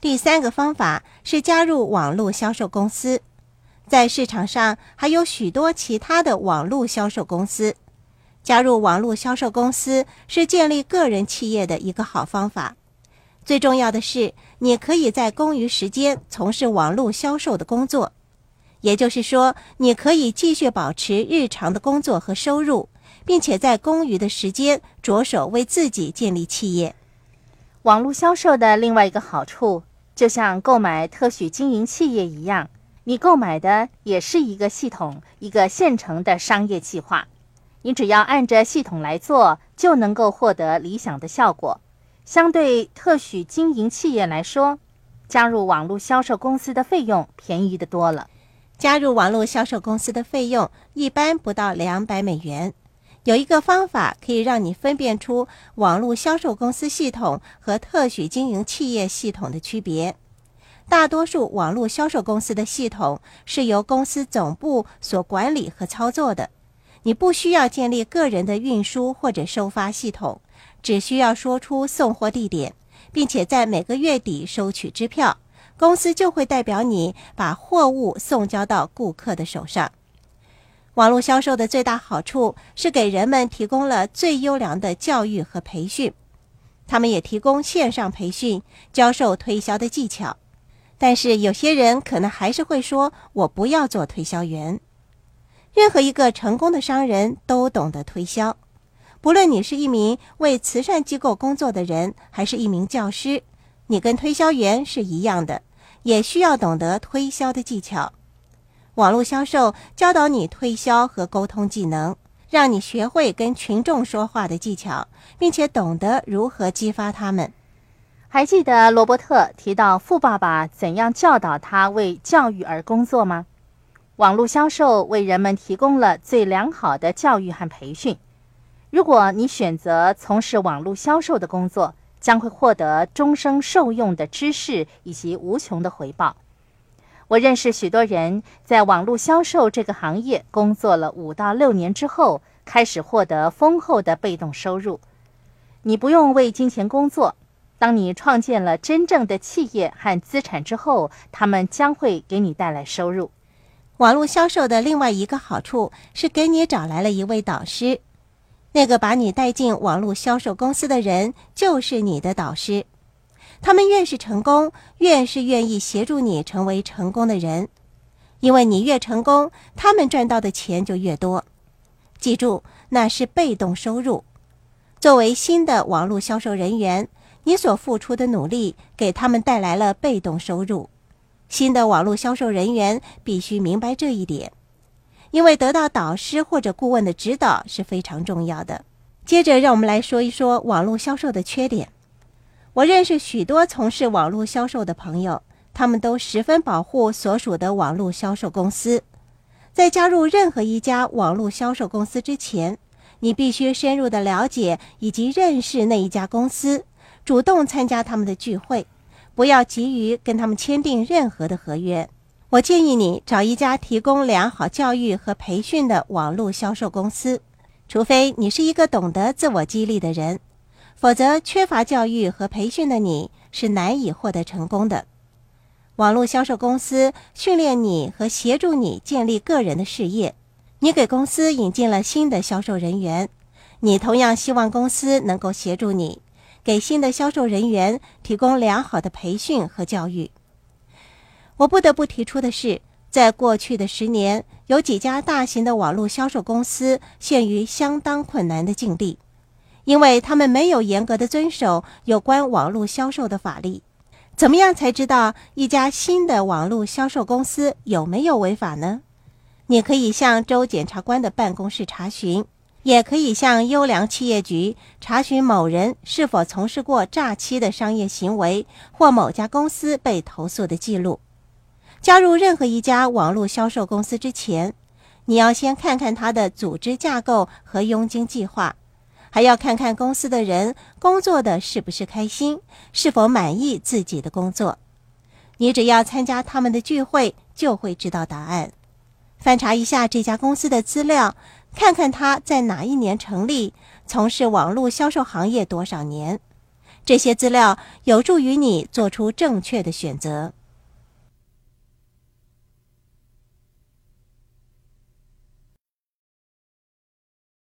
第三个方法是加入网络销售公司，在市场上还有许多其他的网络销售公司。加入网络销售公司是建立个人企业的一个好方法。最重要的是，你可以在公余时间从事网络销售的工作，也就是说，你可以继续保持日常的工作和收入，并且在公余的时间着手为自己建立企业。网络销售的另外一个好处。就像购买特许经营企业一样，你购买的也是一个系统，一个现成的商业计划。你只要按着系统来做，就能够获得理想的效果。相对特许经营企业来说，加入网络销售公司的费用便宜的多了。加入网络销售公司的费用一般不到两百美元。有一个方法可以让你分辨出网络销售公司系统和特许经营企业系统的区别。大多数网络销售公司的系统是由公司总部所管理和操作的，你不需要建立个人的运输或者收发系统，只需要说出送货地点，并且在每个月底收取支票，公司就会代表你把货物送交到顾客的手上。网络销售的最大好处是给人们提供了最优良的教育和培训，他们也提供线上培训，教授推销的技巧。但是有些人可能还是会说：“我不要做推销员。”任何一个成功的商人都懂得推销，不论你是一名为慈善机构工作的人，还是一名教师，你跟推销员是一样的，也需要懂得推销的技巧。网络销售教导你推销和沟通技能，让你学会跟群众说话的技巧，并且懂得如何激发他们。还记得罗伯特提到富爸爸怎样教导他为教育而工作吗？网络销售为人们提供了最良好的教育和培训。如果你选择从事网络销售的工作，将会获得终生受用的知识以及无穷的回报。我认识许多人在网络销售这个行业工作了五到六年之后，开始获得丰厚的被动收入。你不用为金钱工作，当你创建了真正的企业和资产之后，他们将会给你带来收入。网络销售的另外一个好处是给你找来了一位导师，那个把你带进网络销售公司的人就是你的导师。他们越是成功，越是愿意协助你成为成功的人，因为你越成功，他们赚到的钱就越多。记住，那是被动收入。作为新的网络销售人员，你所付出的努力给他们带来了被动收入。新的网络销售人员必须明白这一点，因为得到导师或者顾问的指导是非常重要的。接着，让我们来说一说网络销售的缺点。我认识许多从事网络销售的朋友，他们都十分保护所属的网络销售公司。在加入任何一家网络销售公司之前，你必须深入的了解以及认识那一家公司，主动参加他们的聚会，不要急于跟他们签订任何的合约。我建议你找一家提供良好教育和培训的网络销售公司，除非你是一个懂得自我激励的人。否则，缺乏教育和培训的你是难以获得成功的。网络销售公司训练你和协助你建立个人的事业，你给公司引进了新的销售人员，你同样希望公司能够协助你，给新的销售人员提供良好的培训和教育。我不得不提出的是，在过去的十年，有几家大型的网络销售公司陷于相当困难的境地。因为他们没有严格的遵守有关网络销售的法律，怎么样才知道一家新的网络销售公司有没有违法呢？你可以向州检察官的办公室查询，也可以向优良企业局查询某人是否从事过诈欺的商业行为或某家公司被投诉的记录。加入任何一家网络销售公司之前，你要先看看它的组织架构和佣金计划。还要看看公司的人工作的是不是开心，是否满意自己的工作。你只要参加他们的聚会，就会知道答案。翻查一下这家公司的资料，看看他在哪一年成立，从事网络销售行业多少年。这些资料有助于你做出正确的选择。